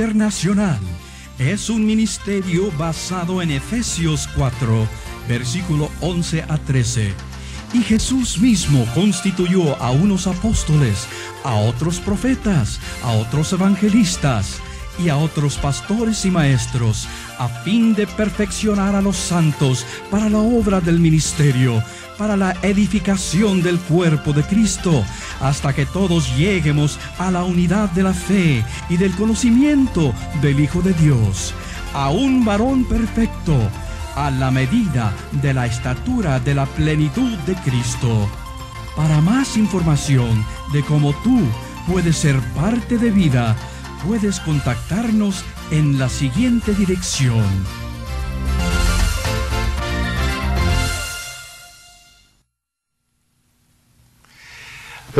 Internacional es un ministerio basado en Efesios 4, versículo 11 a 13. Y Jesús mismo constituyó a unos apóstoles, a otros profetas, a otros evangelistas y a otros pastores y maestros, a fin de perfeccionar a los santos para la obra del ministerio, para la edificación del cuerpo de Cristo, hasta que todos lleguemos a la unidad de la fe y del conocimiento del Hijo de Dios, a un varón perfecto, a la medida de la estatura de la plenitud de Cristo. Para más información de cómo tú puedes ser parte de vida, puedes contactarnos en la siguiente dirección.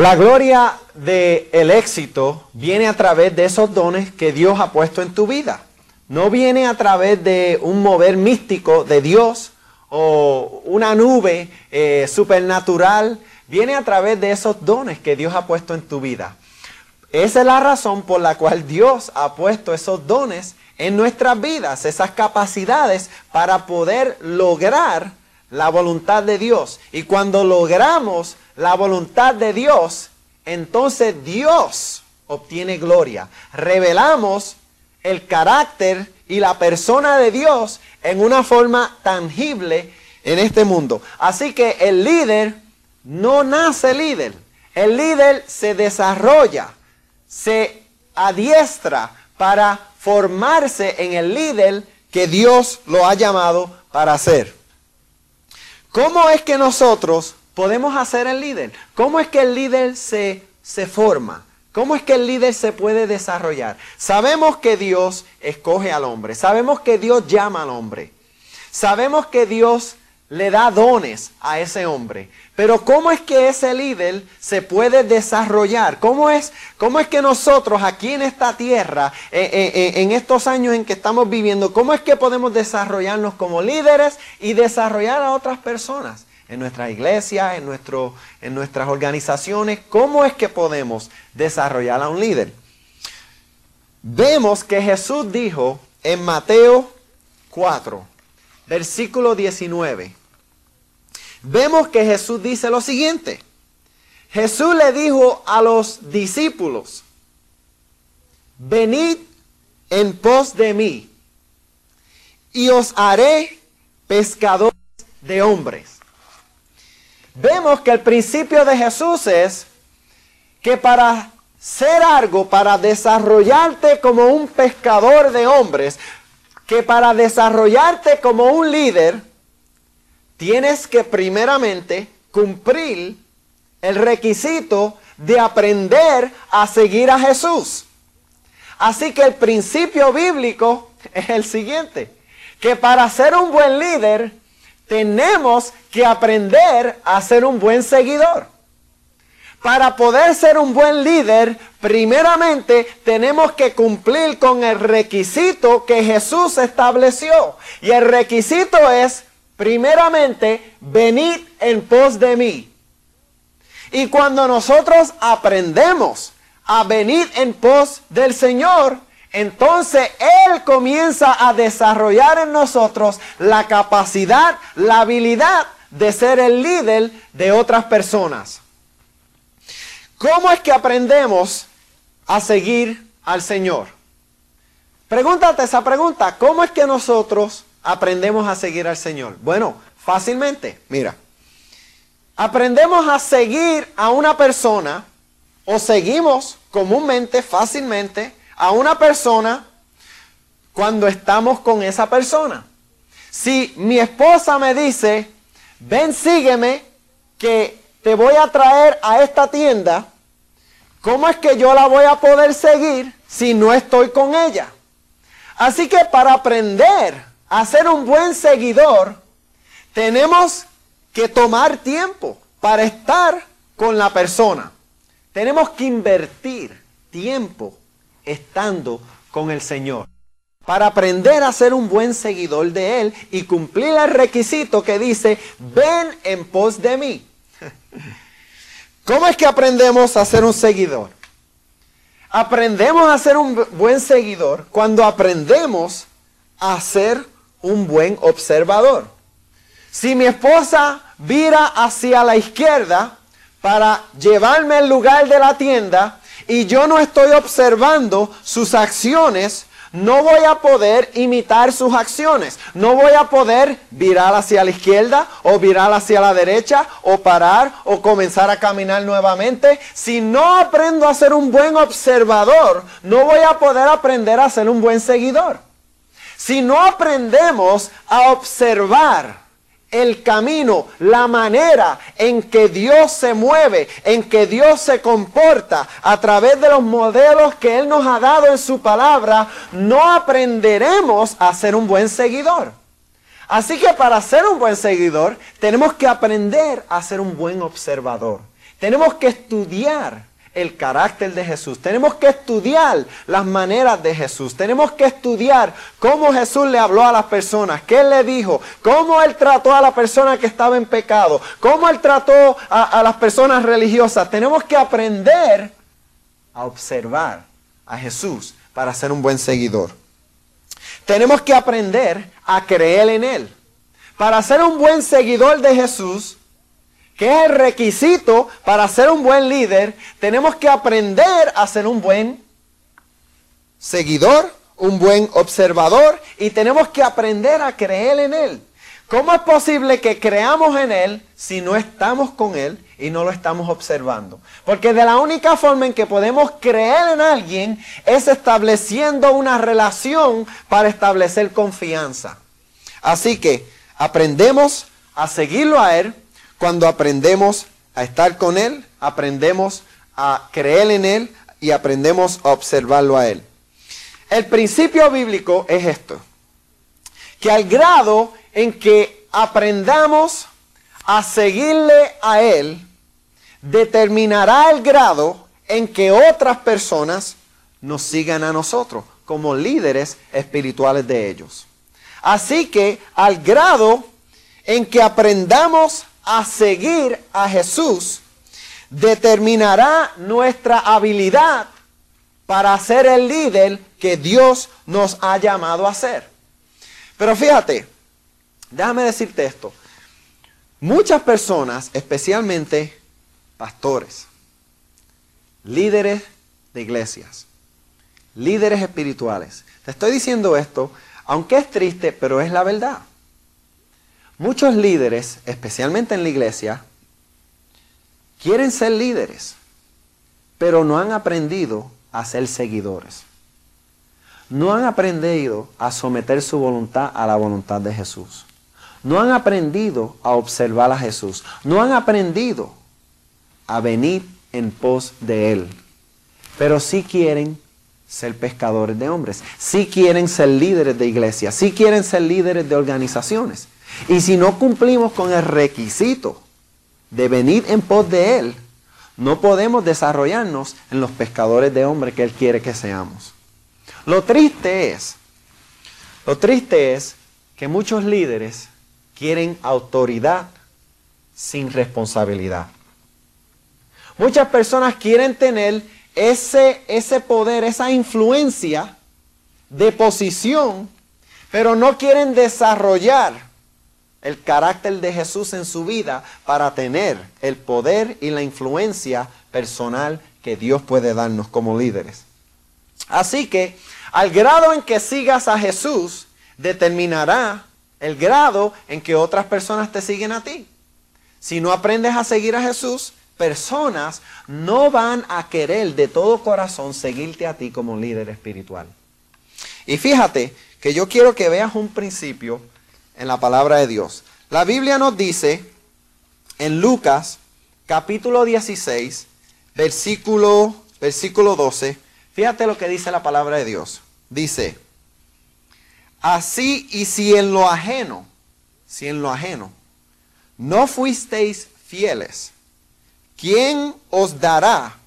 La gloria del el éxito viene a través de esos dones que Dios ha puesto en tu vida. No viene a través de un mover místico de Dios o una nube eh, supernatural. Viene a través de esos dones que Dios ha puesto en tu vida. Esa es la razón por la cual Dios ha puesto esos dones en nuestras vidas, esas capacidades para poder lograr la voluntad de Dios. Y cuando logramos la voluntad de Dios, entonces Dios obtiene gloria. Revelamos el carácter y la persona de Dios en una forma tangible en este mundo. Así que el líder no nace líder. El líder se desarrolla se adiestra para formarse en el líder que Dios lo ha llamado para ser. ¿Cómo es que nosotros podemos hacer el líder? ¿Cómo es que el líder se, se forma? ¿Cómo es que el líder se puede desarrollar? Sabemos que Dios escoge al hombre, sabemos que Dios llama al hombre, sabemos que Dios le da dones a ese hombre. Pero ¿cómo es que ese líder se puede desarrollar? ¿Cómo es, cómo es que nosotros aquí en esta tierra, eh, eh, eh, en estos años en que estamos viviendo, cómo es que podemos desarrollarnos como líderes y desarrollar a otras personas? En nuestra iglesia, en, nuestro, en nuestras organizaciones, ¿cómo es que podemos desarrollar a un líder? Vemos que Jesús dijo en Mateo 4, versículo 19 vemos que Jesús dice lo siguiente. Jesús le dijo a los discípulos, venid en pos de mí y os haré pescadores de hombres. Vemos que el principio de Jesús es que para ser algo, para desarrollarte como un pescador de hombres, que para desarrollarte como un líder, tienes que primeramente cumplir el requisito de aprender a seguir a Jesús. Así que el principio bíblico es el siguiente, que para ser un buen líder tenemos que aprender a ser un buen seguidor. Para poder ser un buen líder, primeramente tenemos que cumplir con el requisito que Jesús estableció. Y el requisito es primeramente, venid en pos de mí. Y cuando nosotros aprendemos a venir en pos del Señor, entonces Él comienza a desarrollar en nosotros la capacidad, la habilidad de ser el líder de otras personas. ¿Cómo es que aprendemos a seguir al Señor? Pregúntate esa pregunta. ¿Cómo es que nosotros aprendemos a seguir al Señor? Bueno, fácilmente, mira. Aprendemos a seguir a una persona o seguimos comúnmente, fácilmente, a una persona cuando estamos con esa persona. Si mi esposa me dice, ven, sígueme, que te voy a traer a esta tienda, ¿cómo es que yo la voy a poder seguir si no estoy con ella? Así que para aprender a ser un buen seguidor, tenemos que tomar tiempo para estar con la persona. Tenemos que invertir tiempo estando con el Señor. Para aprender a ser un buen seguidor de Él y cumplir el requisito que dice, ven en pos de mí. ¿Cómo es que aprendemos a ser un seguidor? Aprendemos a ser un buen seguidor cuando aprendemos a ser un buen observador. Si mi esposa vira hacia la izquierda para llevarme al lugar de la tienda y yo no estoy observando sus acciones, no voy a poder imitar sus acciones. No voy a poder virar hacia la izquierda o virar hacia la derecha o parar o comenzar a caminar nuevamente. Si no aprendo a ser un buen observador, no voy a poder aprender a ser un buen seguidor. Si no aprendemos a observar el camino, la manera en que Dios se mueve, en que Dios se comporta a través de los modelos que Él nos ha dado en su palabra, no aprenderemos a ser un buen seguidor. Así que para ser un buen seguidor tenemos que aprender a ser un buen observador. Tenemos que estudiar el carácter de Jesús. Tenemos que estudiar las maneras de Jesús. Tenemos que estudiar cómo Jesús le habló a las personas, qué le dijo, cómo él trató a la persona que estaba en pecado, cómo él trató a, a las personas religiosas. Tenemos que aprender a observar a Jesús para ser un buen seguidor. Tenemos que aprender a creer en Él. Para ser un buen seguidor de Jesús, que es el requisito para ser un buen líder, tenemos que aprender a ser un buen seguidor, un buen observador y tenemos que aprender a creer en Él. ¿Cómo es posible que creamos en Él si no estamos con Él y no lo estamos observando? Porque de la única forma en que podemos creer en alguien es estableciendo una relación para establecer confianza. Así que aprendemos a seguirlo a Él cuando aprendemos a estar con Él, aprendemos a creer en Él y aprendemos a observarlo a Él. El principio bíblico es esto, que al grado en que aprendamos a seguirle a Él, determinará el grado en que otras personas nos sigan a nosotros como líderes espirituales de ellos. Así que al grado en que aprendamos a seguir a Jesús determinará nuestra habilidad para ser el líder que Dios nos ha llamado a ser. Pero fíjate, déjame decirte esto. Muchas personas, especialmente pastores, líderes de iglesias, líderes espirituales, te estoy diciendo esto, aunque es triste, pero es la verdad. Muchos líderes, especialmente en la iglesia, quieren ser líderes, pero no han aprendido a ser seguidores. No han aprendido a someter su voluntad a la voluntad de Jesús. No han aprendido a observar a Jesús. No han aprendido a venir en pos de Él. Pero sí quieren ser pescadores de hombres. Sí quieren ser líderes de iglesia. Sí quieren ser líderes de organizaciones. Y si no cumplimos con el requisito de venir en pos de Él, no podemos desarrollarnos en los pescadores de hombres que Él quiere que seamos. Lo triste es, lo triste es que muchos líderes quieren autoridad sin responsabilidad. Muchas personas quieren tener ese, ese poder, esa influencia de posición, pero no quieren desarrollar el carácter de Jesús en su vida para tener el poder y la influencia personal que Dios puede darnos como líderes. Así que al grado en que sigas a Jesús determinará el grado en que otras personas te siguen a ti. Si no aprendes a seguir a Jesús, personas no van a querer de todo corazón seguirte a ti como líder espiritual. Y fíjate que yo quiero que veas un principio en la palabra de Dios. La Biblia nos dice en Lucas capítulo 16, versículo, versículo 12, fíjate lo que dice la palabra de Dios. Dice, así y si en lo ajeno, si en lo ajeno, no fuisteis fieles, ¿quién os dará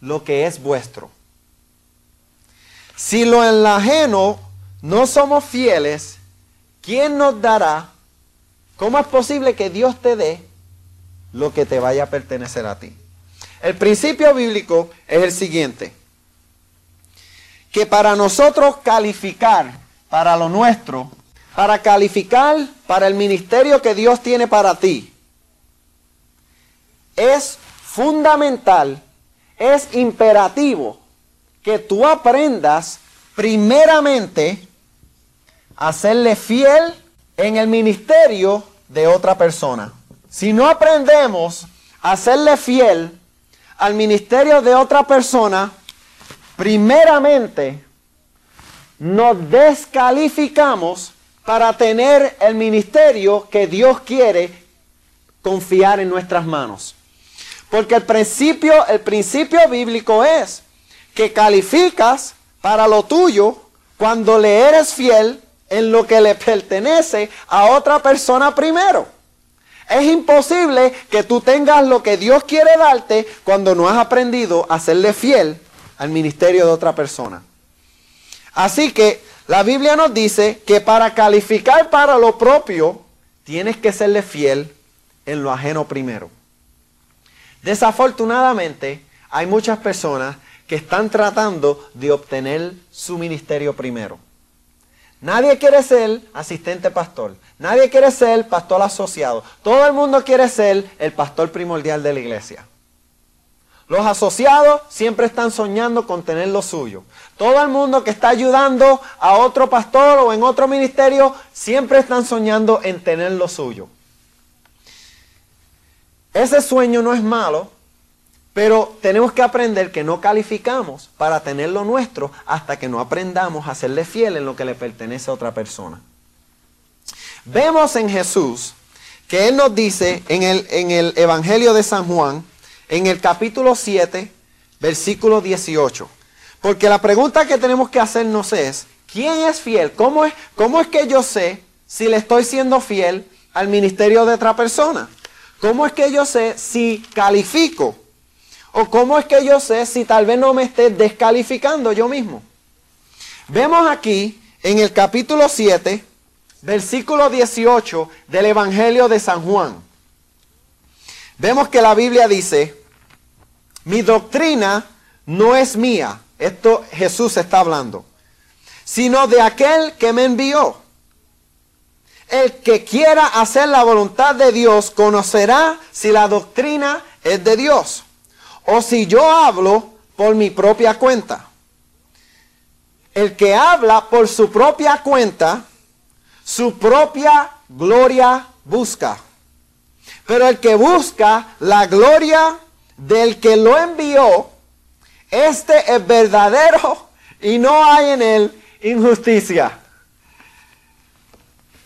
lo que es vuestro? Si lo en lo ajeno no somos fieles, ¿quién nos dará? ¿Cómo es posible que Dios te dé lo que te vaya a pertenecer a ti? El principio bíblico es el siguiente. que para nosotros calificar para lo nuestro, para calificar para el ministerio que Dios tiene para ti, es fundamental, es imperativo que tú aprendas primeramente a serle fiel en el ministerio de otra persona. Si no aprendemos a serle fiel al ministerio de otra persona, primeramente nos descalificamos para tener el ministerio que Dios quiere confiar en nuestras manos. Porque el principio, el principio bíblico es que calificas para lo tuyo cuando le eres fiel en lo que le pertenece a otra persona primero. Es imposible que tú tengas lo que Dios quiere darte cuando no has aprendido a serle fiel al ministerio de otra persona. Así que la Biblia nos dice que para calificar para lo propio, tienes que serle fiel en lo ajeno primero. Desafortunadamente, hay muchas personas que están tratando de obtener su ministerio primero. Nadie quiere ser asistente pastor. Nadie quiere ser pastor asociado. Todo el mundo quiere ser el pastor primordial de la iglesia. Los asociados siempre están soñando con tener lo suyo. Todo el mundo que está ayudando a otro pastor o en otro ministerio siempre están soñando en tener lo suyo. Ese sueño no es malo, pero tenemos que aprender que no calificamos para tener lo nuestro hasta que no aprendamos a serle fiel en lo que le pertenece a otra persona. Vemos en Jesús que Él nos dice en el, en el Evangelio de San Juan, en el capítulo 7, versículo 18. Porque la pregunta que tenemos que hacernos es, ¿quién es fiel? ¿Cómo es, cómo es que yo sé si le estoy siendo fiel al ministerio de otra persona? ¿Cómo es que yo sé si califico ¿O cómo es que yo sé si tal vez no me esté descalificando yo mismo? Vemos aquí en el capítulo 7, versículo 18 del Evangelio de San Juan. Vemos que la Biblia dice, mi doctrina no es mía, esto Jesús está hablando, sino de aquel que me envió. El que quiera hacer la voluntad de Dios conocerá si la doctrina es de Dios o si yo hablo por mi propia cuenta. El que habla por su propia cuenta, su propia gloria busca. Pero el que busca la gloria del que lo envió, este es verdadero y no hay en él injusticia.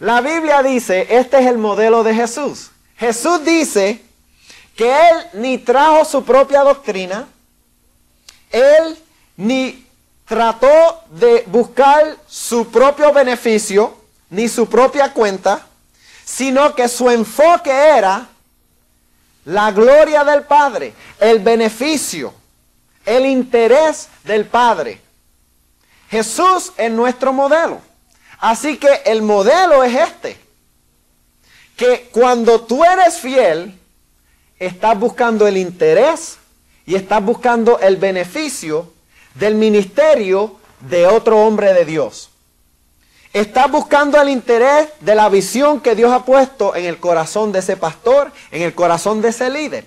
La Biblia dice, este es el modelo de Jesús. Jesús dice, que él ni trajo su propia doctrina, él ni trató de buscar su propio beneficio, ni su propia cuenta, sino que su enfoque era la gloria del Padre, el beneficio, el interés del Padre. Jesús es nuestro modelo. Así que el modelo es este. Que cuando tú eres fiel, estás buscando el interés y estás buscando el beneficio del ministerio de otro hombre de Dios. Estás buscando el interés de la visión que Dios ha puesto en el corazón de ese pastor, en el corazón de ese líder.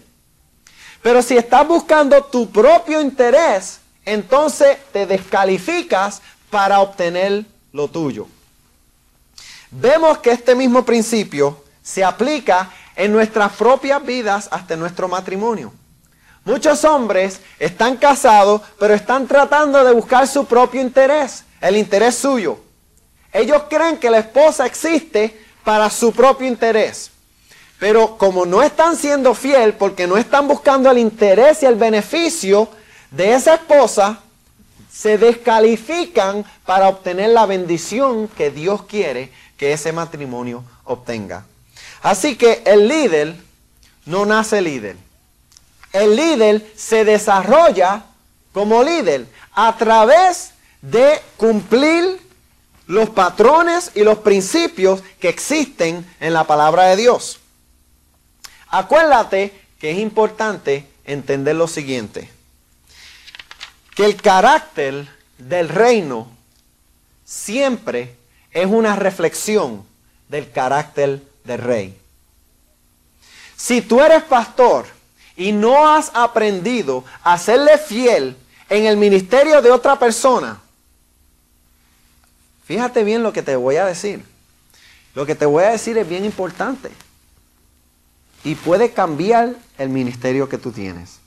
Pero si estás buscando tu propio interés, entonces te descalificas para obtener lo tuyo. Vemos que este mismo principio se aplica en nuestras propias vidas hasta nuestro matrimonio. Muchos hombres están casados, pero están tratando de buscar su propio interés, el interés suyo. Ellos creen que la esposa existe para su propio interés. Pero como no están siendo fiel porque no están buscando el interés y el beneficio de esa esposa, se descalifican para obtener la bendición que Dios quiere que ese matrimonio obtenga. Así que el líder no nace líder. El líder se desarrolla como líder a través de cumplir los patrones y los principios que existen en la palabra de Dios. Acuérdate que es importante entender lo siguiente, que el carácter del reino siempre es una reflexión del carácter del rey. Si tú eres pastor y no has aprendido a serle fiel en el ministerio de otra persona, fíjate bien lo que te voy a decir. Lo que te voy a decir es bien importante y puede cambiar el ministerio que tú tienes.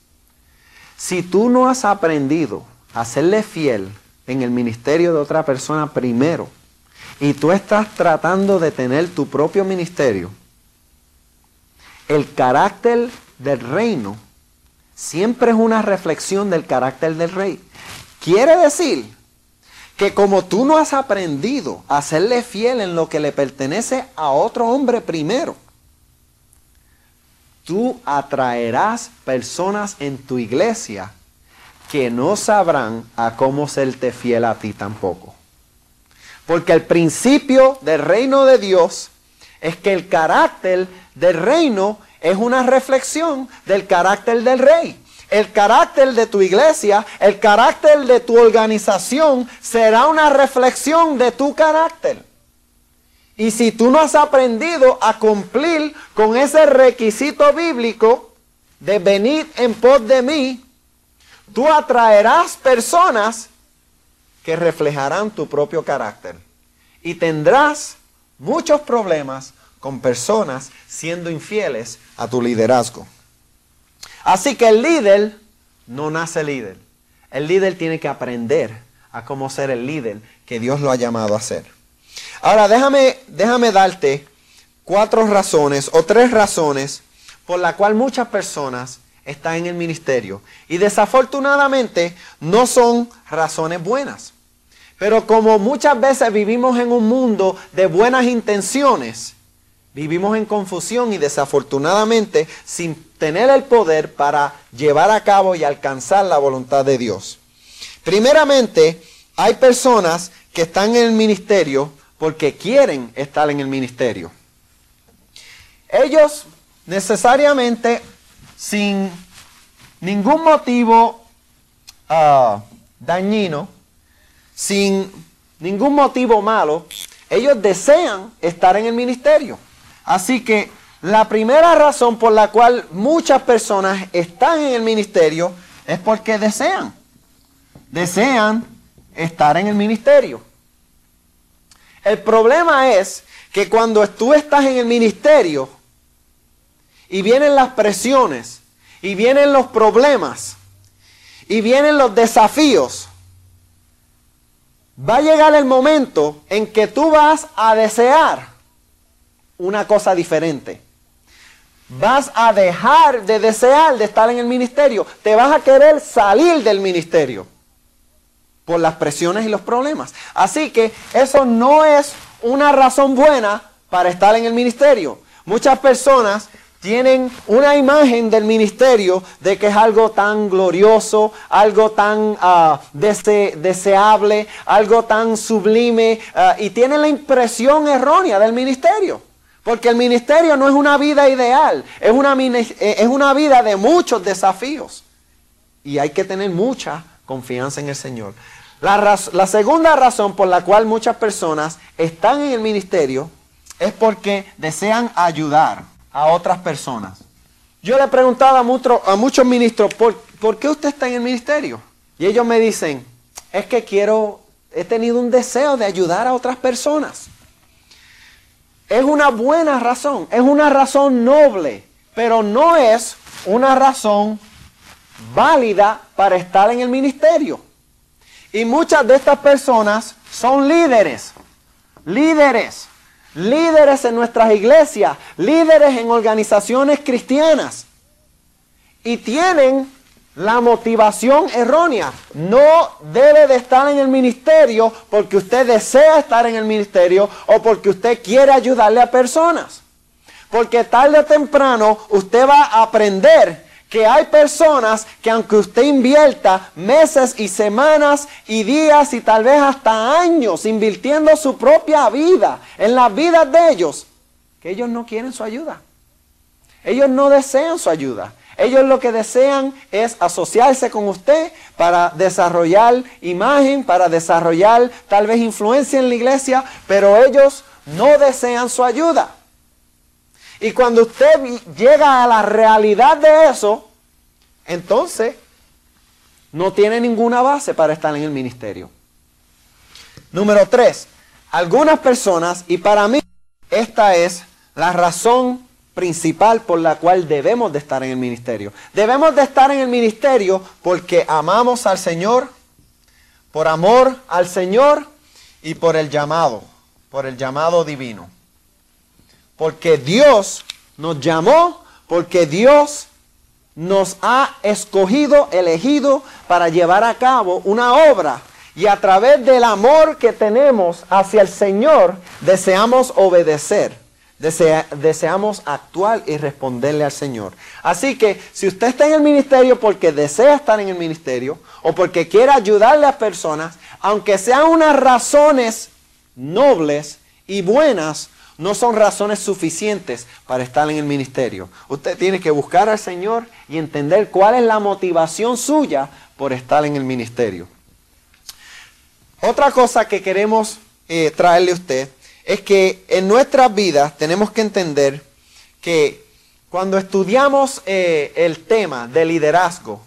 Si tú no has aprendido a serle fiel en el ministerio de otra persona primero y tú estás tratando de tener tu propio ministerio, el carácter del reino siempre es una reflexión del carácter del rey. Quiere decir que como tú no has aprendido a serle fiel en lo que le pertenece a otro hombre primero, tú atraerás personas en tu iglesia que no sabrán a cómo serte fiel a ti tampoco. Porque el principio del reino de Dios es que el carácter del reino es una reflexión del carácter del rey. El carácter de tu iglesia, el carácter de tu organización será una reflexión de tu carácter. Y si tú no has aprendido a cumplir con ese requisito bíblico de venir en pos de mí, tú atraerás personas que reflejarán tu propio carácter. Y tendrás muchos problemas con personas siendo infieles a tu liderazgo. Así que el líder no nace líder. El líder tiene que aprender a cómo ser el líder que Dios lo ha llamado a ser. Ahora déjame, déjame darte cuatro razones o tres razones por la cual muchas personas están en el ministerio. Y desafortunadamente no son razones buenas. Pero como muchas veces vivimos en un mundo de buenas intenciones, vivimos en confusión y desafortunadamente sin tener el poder para llevar a cabo y alcanzar la voluntad de Dios. Primeramente, hay personas que están en el ministerio porque quieren estar en el ministerio. Ellos necesariamente, sin ningún motivo ah, dañino, sin ningún motivo malo, ellos desean estar en el ministerio. Así que la primera razón por la cual muchas personas están en el ministerio es porque desean. Desean estar en el ministerio. El problema es que cuando tú estás en el ministerio y vienen las presiones y vienen los problemas y vienen los desafíos, va a llegar el momento en que tú vas a desear una cosa diferente. Vas a dejar de desear de estar en el ministerio. Te vas a querer salir del ministerio por las presiones y los problemas. Así que eso no es una razón buena para estar en el ministerio. Muchas personas tienen una imagen del ministerio de que es algo tan glorioso, algo tan ah, deseable, algo tan sublime, ah, y tienen la impresión errónea del ministerio. Porque el ministerio no es una vida ideal, es una, eh, es una vida de muchos desafíos. Y hay que tener mucha confianza en el Señor. La, segunda razón por la cual muchas personas están en el ministerio es porque desean ayudar a otras personas. Yo le he preguntado a, a muchos ministros, ¿por, ¿por qué usted está en el ministerio? Y ellos me dicen, es que quiero, he tenido un deseo de ayudar a otras personas. Es una buena razón, es una razón noble, pero no es una razón válida para estar en el ministerio. Y muchas de estas personas son líderes, líderes, líderes en nuestras iglesias, líderes en organizaciones cristianas. Y tienen la motivación errónea. No debe de estar en el ministerio porque usted desea estar en el ministerio o porque usted quiere ayudarle a personas. Porque tarde o temprano usted va a aprender que hay personas que aunque usted invierta meses y semanas y días y tal vez hasta años invirtiendo su propia vida en las vidas de ellos, que ellos no quieren su ayuda. Ellos no desean su ayuda. Ellos lo que desean es asociarse con usted para desarrollar imagen, para desarrollar tal vez influencia en la iglesia, pero ellos no desean su ayuda. Y cuando usted llega a la realidad de eso, entonces no tiene ninguna base para estar en el ministerio. Número tres, algunas personas, y para mí esta es la razón principal por la cual debemos de estar en el ministerio. Debemos de estar en el ministerio porque amamos al Señor, por amor al Señor y por el llamado, por el llamado divino. Porque Dios nos llamó, porque Dios nos ha escogido, elegido para llevar a cabo una obra. Y a través del amor que tenemos hacia el Señor, deseamos obedecer deseamos actuar y responderle al Señor. Así que si usted está en el ministerio porque desea estar en el ministerio o porque quiere ayudarle a personas, aunque sean unas razones nobles y buenas, no son razones suficientes para estar en el ministerio. Usted tiene que buscar al Señor y entender cuál es la motivación suya por estar en el ministerio. Otra cosa que queremos eh, traerle a usted es que en nuestras vidas tenemos que entender que cuando estudiamos eh, el tema de liderazgo,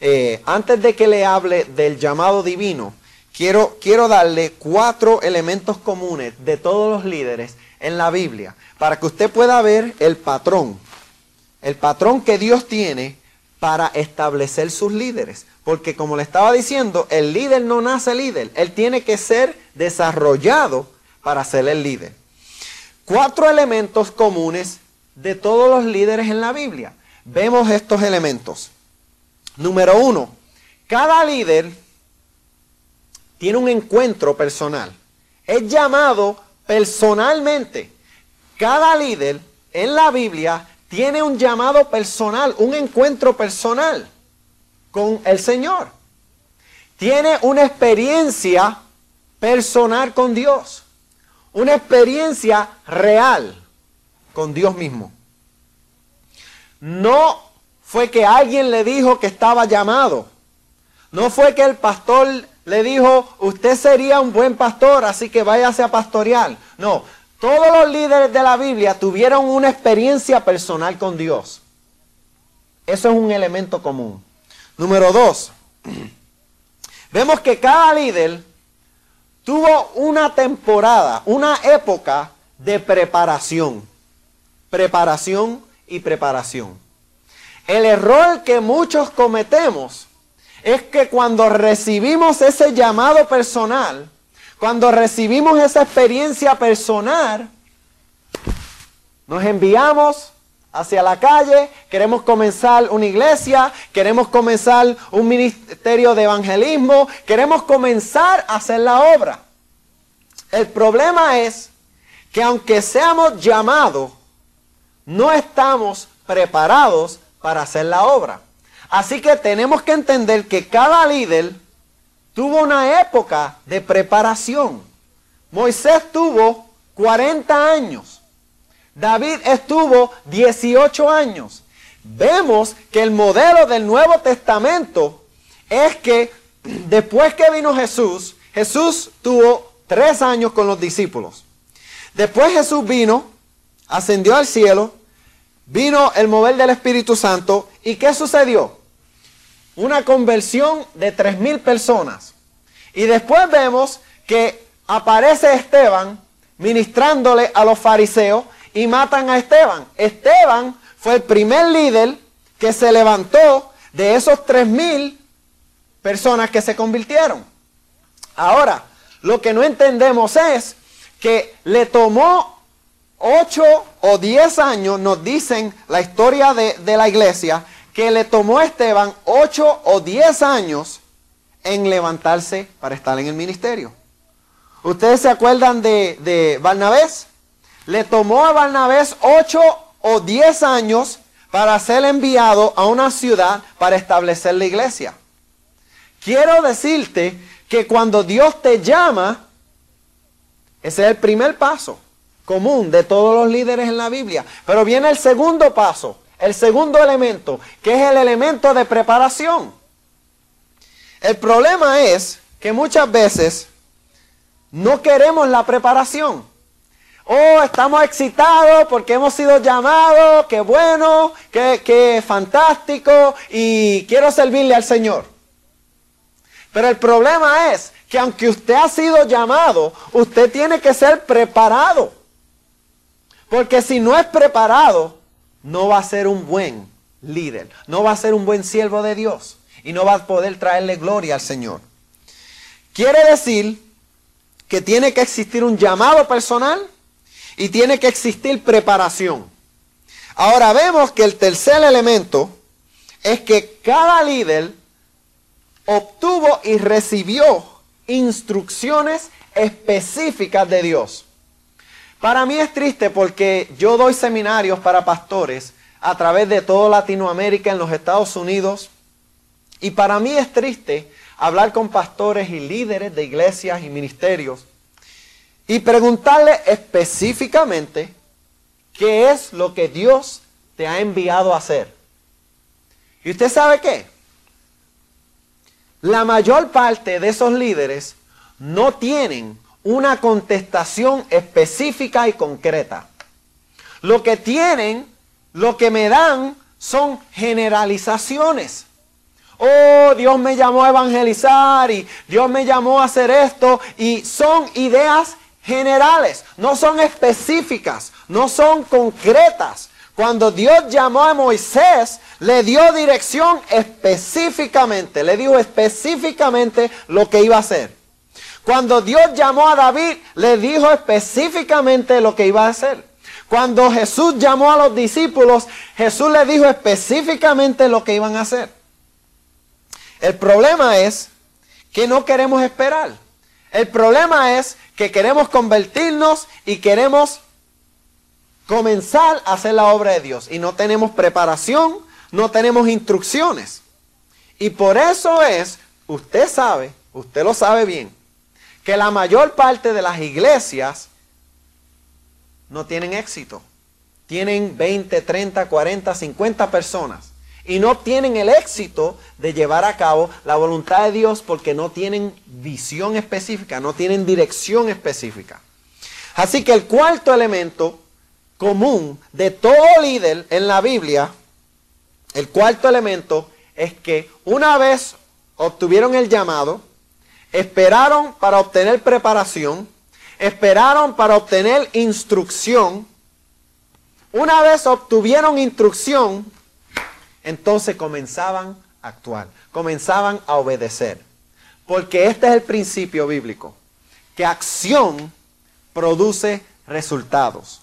eh, antes de que le hable del llamado divino, quiero, quiero darle cuatro elementos comunes de todos los líderes en la Biblia, para que usted pueda ver el patrón, el patrón que Dios tiene para establecer sus líderes. Porque como le estaba diciendo, el líder no nace líder, él tiene que ser desarrollado para ser el líder. Cuatro elementos comunes de todos los líderes en la Biblia. Vemos estos elementos. Número uno, cada líder tiene un encuentro personal. Es llamado personalmente. Cada líder en la Biblia tiene un llamado personal, un encuentro personal con el Señor. Tiene una experiencia personal con Dios una experiencia real con Dios mismo. No fue que alguien le dijo que estaba llamado. No fue que el pastor le dijo, usted sería un buen pastor, así que váyase a pastorear. No, todos los líderes de la Biblia tuvieron una experiencia personal con Dios. Eso es un elemento común. Número dos, vemos que cada líder tuvo una temporada, una época de preparación. Preparación y preparación. El error que muchos cometemos es que cuando recibimos ese llamado personal, cuando recibimos esa experiencia personal, nos enviamos hacia la calle, queremos comenzar una iglesia, queremos comenzar un ministerio de evangelismo, queremos comenzar a hacer la obra. El problema es que aunque seamos llamados, no estamos preparados para hacer la obra. Así que tenemos que entender que cada líder tuvo una época de preparación. Moisés tuvo 40 años. David estuvo 18 años. Vemos que el modelo del Nuevo Testamento es que después que vino Jesús, Jesús tuvo tres años con los discípulos. Después Jesús vino, ascendió al cielo, vino el mover del Espíritu Santo. ¿Y qué sucedió? Una conversión de tres mil personas. Y después vemos que aparece Esteban ministrándole a los fariseos y matan a Esteban. Esteban fue el primer líder que se levantó de esos tres mil personas que se convirtieron. Ahora, lo que no entendemos es que le tomó ocho o diez años, nos dicen la historia de, de la iglesia, que le tomó a Esteban ocho o diez años en levantarse para estar en el ministerio. ¿Ustedes se acuerdan de, de Barnabés? Le tomó a Barnabés ocho o diez años para ser enviado a una ciudad para establecer la iglesia. Quiero decirte que cuando Dios te llama, ese es el primer paso común de todos los líderes en la Biblia. Pero viene el segundo paso. El segundo elemento, que es el elemento de preparación. El problema es que muchas veces no queremos la preparación. Oh, estamos excitados porque hemos sido llamados, qué bueno, qué, qué fantástico y quiero servirle al Señor. Pero el problema es que aunque usted ha sido llamado, usted tiene que ser preparado. Porque si no es preparado, no va a ser un buen líder, no va a ser un buen siervo de Dios y no va a poder traerle gloria al Señor. Quiere decir que tiene que existir un llamado personal y tiene que existir preparación. Ahora vemos que el tercer elemento es que cada líder obtuvo y recibió instrucciones específicas de Dios. Para mí es triste porque yo doy seminarios para pastores a través de toda Latinoamérica, en los Estados Unidos, y para mí es triste hablar con pastores y líderes de iglesias y ministerios y preguntarle específicamente qué es lo que Dios te ha enviado a hacer. ¿Y usted sabe qué? La mayor parte de esos líderes no tienen una contestación específica y concreta. Lo que tienen, lo que me dan, son generalizaciones. Oh, Dios me llamó a evangelizar y Dios me llamó a hacer esto. Y son ideas generales, no son específicas, no son concretas. Cuando Dios llamó a Moisés, le dio dirección específicamente, le dijo específicamente lo que iba a hacer. Cuando Dios llamó a David, le dijo específicamente lo que iba a hacer. Cuando Jesús llamó a los discípulos, Jesús le dijo específicamente lo que iban a hacer. El problema es que no queremos esperar. El problema es que queremos convertirnos y queremos comenzar a hacer la obra de Dios. Y no tenemos preparación, no tenemos instrucciones. Y por eso es, usted sabe, usted lo sabe bien, que la mayor parte de las iglesias no tienen éxito. Tienen 20, 30, 40, 50 personas y no tienen el éxito de llevar a cabo la voluntad de Dios porque no tienen visión específica, no tienen dirección específica. Así que el cuarto elemento común de todo líder en la Biblia, el cuarto elemento es que una vez obtuvieron el llamado, esperaron para obtener preparación, esperaron para obtener instrucción, una vez obtuvieron instrucción, entonces comenzaban a actuar, comenzaban a obedecer. Porque este es el principio bíblico, que acción produce resultados.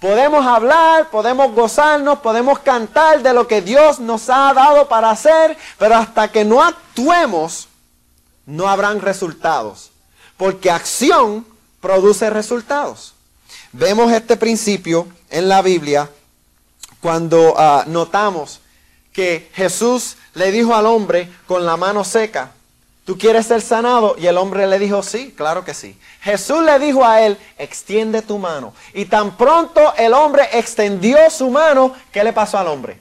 Podemos hablar, podemos gozarnos, podemos cantar de lo que Dios nos ha dado para hacer, pero hasta que no actuemos, no habrán resultados. Porque acción produce resultados. Vemos este principio en la Biblia cuando ah, notamos que Jesús le dijo al hombre con la mano seca, ¿tú quieres ser sanado? Y el hombre le dijo, sí, claro que sí. Jesús le dijo a él, extiende tu mano. Y tan pronto el hombre extendió su mano, ¿qué le pasó al hombre?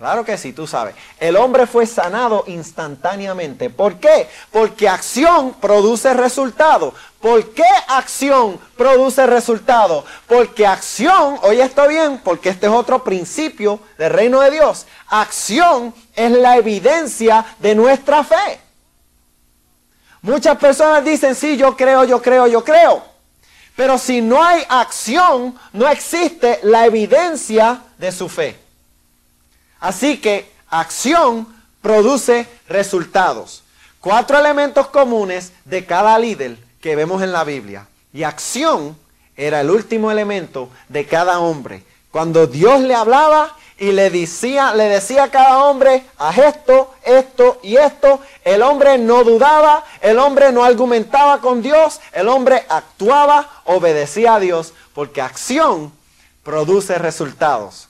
Claro que sí, tú sabes. El hombre fue sanado instantáneamente. ¿Por qué? Porque acción produce resultado. ¿Por qué acción produce resultado? Porque acción, oye esto bien, porque este es otro principio del reino de Dios. Acción es la evidencia de nuestra fe. Muchas personas dicen, sí, yo creo, yo creo, yo creo. Pero si no hay acción, no existe la evidencia de su fe. Así que acción produce resultados. Cuatro elementos comunes de cada líder que vemos en la Biblia. Y acción era el último elemento de cada hombre. Cuando Dios le hablaba y le decía, le decía a cada hombre, haz esto, esto y esto, el hombre no dudaba, el hombre no argumentaba con Dios, el hombre actuaba, obedecía a Dios, porque acción produce resultados.